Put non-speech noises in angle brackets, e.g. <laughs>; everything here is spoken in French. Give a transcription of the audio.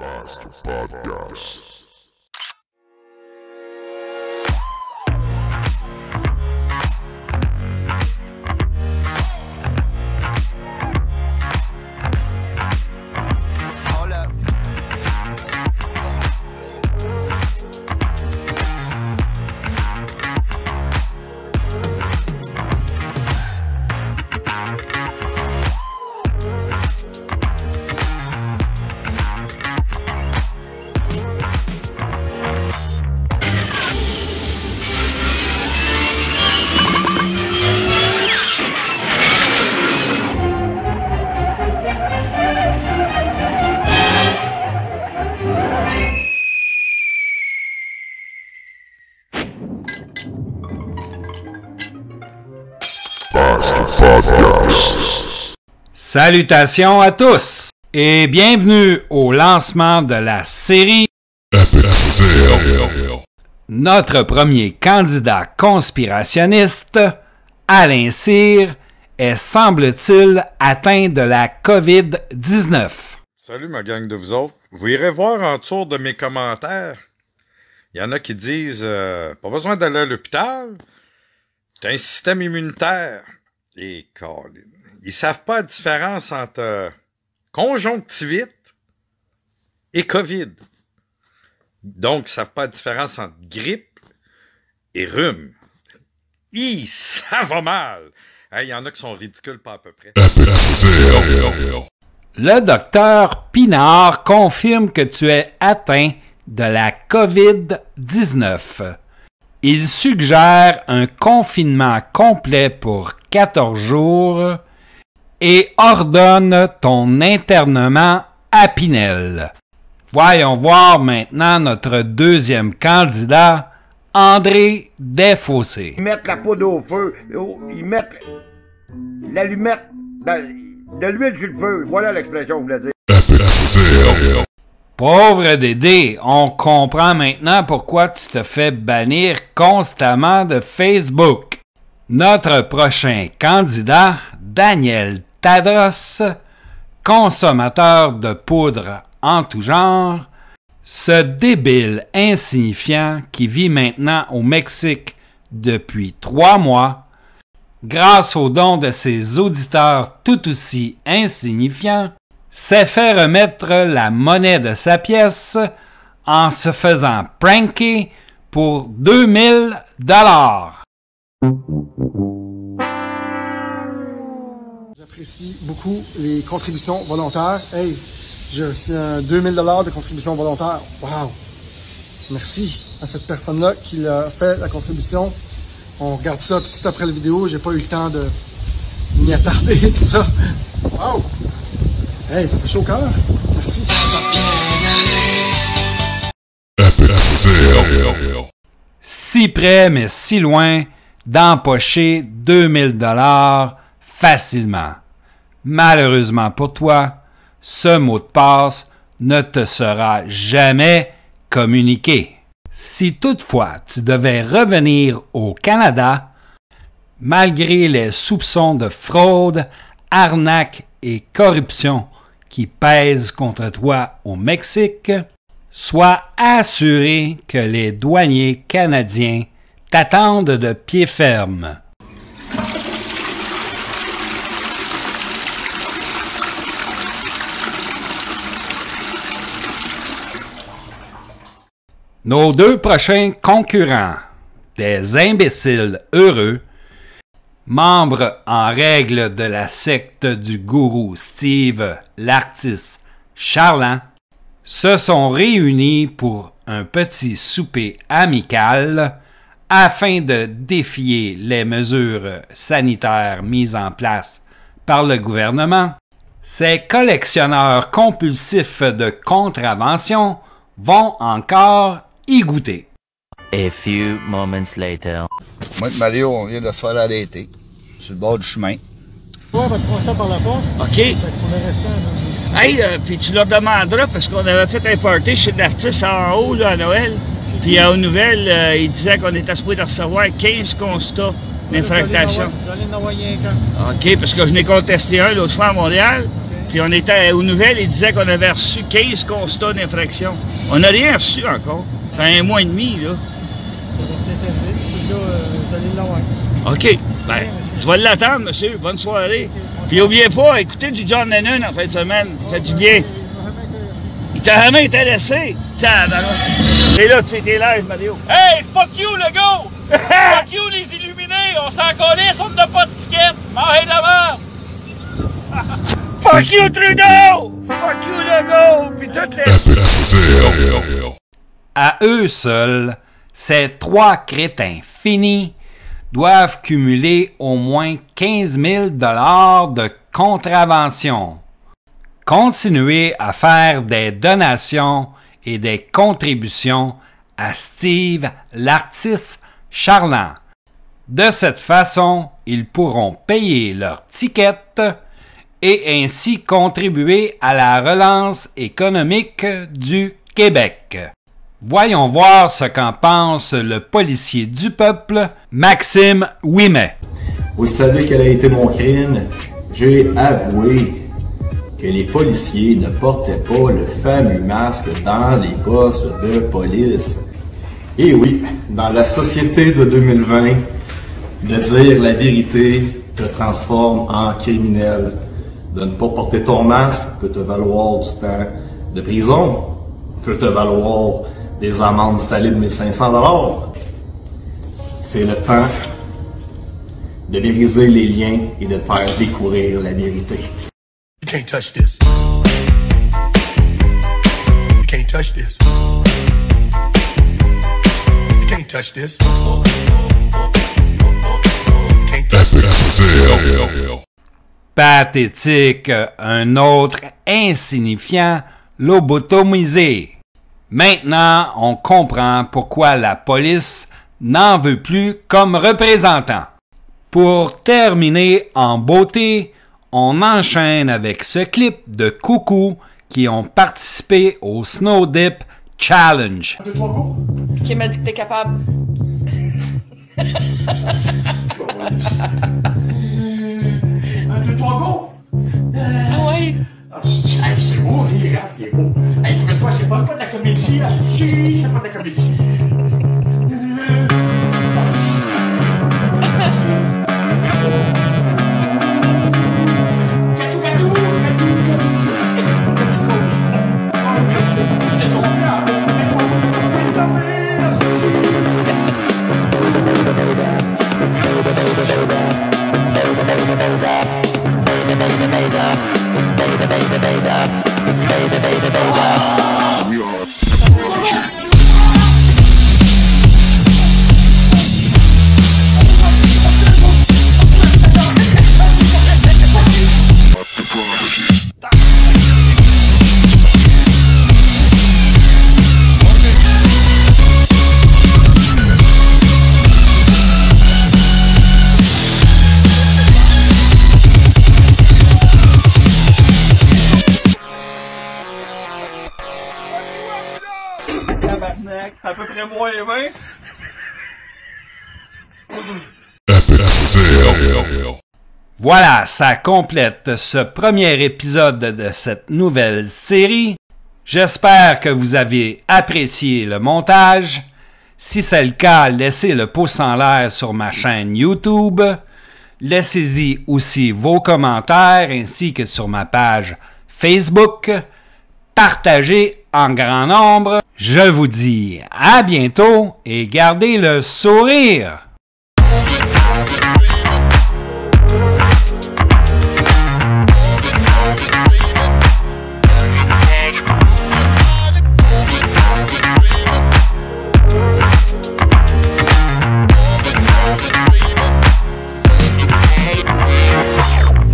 Basta Podcast. Podcast. Salutations à tous et bienvenue au lancement de la série Notre premier candidat conspirationniste, Alain Cyr, est semble-t-il atteint de la COVID-19. Salut ma gang de vous autres. Vous irez voir en dessous de mes commentaires. Il y en a qui disent euh, pas besoin d'aller à l'hôpital. T'as un système immunitaire. Et Colin. Ils savent pas la différence entre euh, conjonctivite et COVID. Donc, ils savent pas la différence entre grippe et rhume. Hi, ça va mal. Il y en a qui sont ridicules pas à peu près. Le docteur Pinard confirme que tu es atteint de la COVID-19. Il suggère un confinement complet pour 14 jours et ordonne ton internement à Pinel. Voyons voir maintenant notre deuxième candidat, André Desfossés. Ils mettent la poudre au feu, oh, ils mettent l'allumette, ben, de l'huile sur le feu. Voilà l'expression que je voulais dire. Pauvre Dédé, on comprend maintenant pourquoi tu te fais bannir constamment de Facebook. Notre prochain candidat, Daniel Tadros, consommateur de poudre en tout genre, ce débile insignifiant qui vit maintenant au Mexique depuis trois mois, grâce aux dons de ses auditeurs tout aussi insignifiants, s'est fait remettre la monnaie de sa pièce en se faisant pranker pour 2000 dollars. J'apprécie beaucoup les contributions volontaires. Hey, j'ai reçu un 2000 dollars de contribution volontaire. Wow! Merci à cette personne-là qui a fait la contribution. On regarde ça tout de suite après la vidéo. J'ai pas eu le temps de m'y attarder <laughs> tout ça. Wow! Ça au cœur. Merci. Si près mais si loin d'empocher 2000 dollars facilement. Malheureusement pour toi, ce mot de passe ne te sera jamais communiqué. Si toutefois tu devais revenir au Canada, malgré les soupçons de fraude, arnaque et corruption qui pèsent contre toi au Mexique, sois assuré que les douaniers canadiens t'attendent de pied ferme. Nos deux prochains concurrents, des imbéciles heureux, membres en règle de la secte du gourou Steve l'artiste charlant, se sont réunis pour un petit souper amical afin de défier les mesures sanitaires mises en place par le gouvernement. Ces collectionneurs compulsifs de contravention vont encore y goûter. A few moments later. Moi et Mario, on vient de se faire arrêter sur le bord du chemin. Ouais, va par la porte. OK. Fait qu'on est resté un Hey, euh, puis tu leur demanderas, parce qu'on avait fait un party chez l'artiste en haut, là, à Noël. Puis euh, aux nouvelles, euh, il disait qu'on était supposé de recevoir 15 constats d'infractation. OK, parce que je n'ai contesté un l'autre fois à Montréal. Puis on était aux nouvelles, ils disaient qu'on avait reçu 15 constats d'infraction. On n'a rien reçu encore. Ça fait un mois et demi, là. OK. Ben, je vais l'attendre, monsieur. Bonne soirée. Puis n'oubliez pas, écoutez du John Lennon en fin de semaine. Ça fait du bien. Il t'a jamais intéressé. Et là, tu étais live, Mario. Hey, fuck you, le gars! <laughs> fuck you, les illuminés! On s'en calisse, on n'a pas de ticket! Marie de la merde! <laughs> Fuck you, Trudeau! Fuck you, Legault! Puis toutes les... À eux seuls, ces trois crétins finis doivent cumuler au moins 15 000 de contraventions. Continuez à faire des donations et des contributions à Steve, l'artiste charlant. De cette façon, ils pourront payer leurs tickets et ainsi contribuer à la relance économique du Québec. Voyons voir ce qu'en pense le policier du peuple, Maxime Ouimet. Vous savez quel a été mon crime? J'ai avoué que les policiers ne portaient pas le fameux masque dans les postes de police. Et oui, dans la société de 2020, de dire la vérité te transforme en criminel. De ne pas porter ton masque peut te valoir du temps de prison, peut te valoir des amendes salées de 1500 dollars. C'est le temps de briser les liens et de faire découvrir la vérité. You can't touch this. You can't touch this. You can't touch this. You can't touch this. Pathétique, un autre insignifiant lobotomisé. Maintenant, on comprend pourquoi la police n'en veut plus comme représentant. Pour terminer en beauté, on enchaîne avec ce clip de coucou qui ont participé au Snow Dip Challenge. Qui m'a dit que t'es capable? <laughs> baby. À peu près moins 20. Voilà, ça complète ce premier épisode de cette nouvelle série. J'espère que vous avez apprécié le montage. Si c'est le cas, laissez le pouce en l'air sur ma chaîne YouTube. Laissez-y aussi vos commentaires ainsi que sur ma page Facebook. Partagez en grand nombre. Je vous dis à bientôt et gardez le sourire.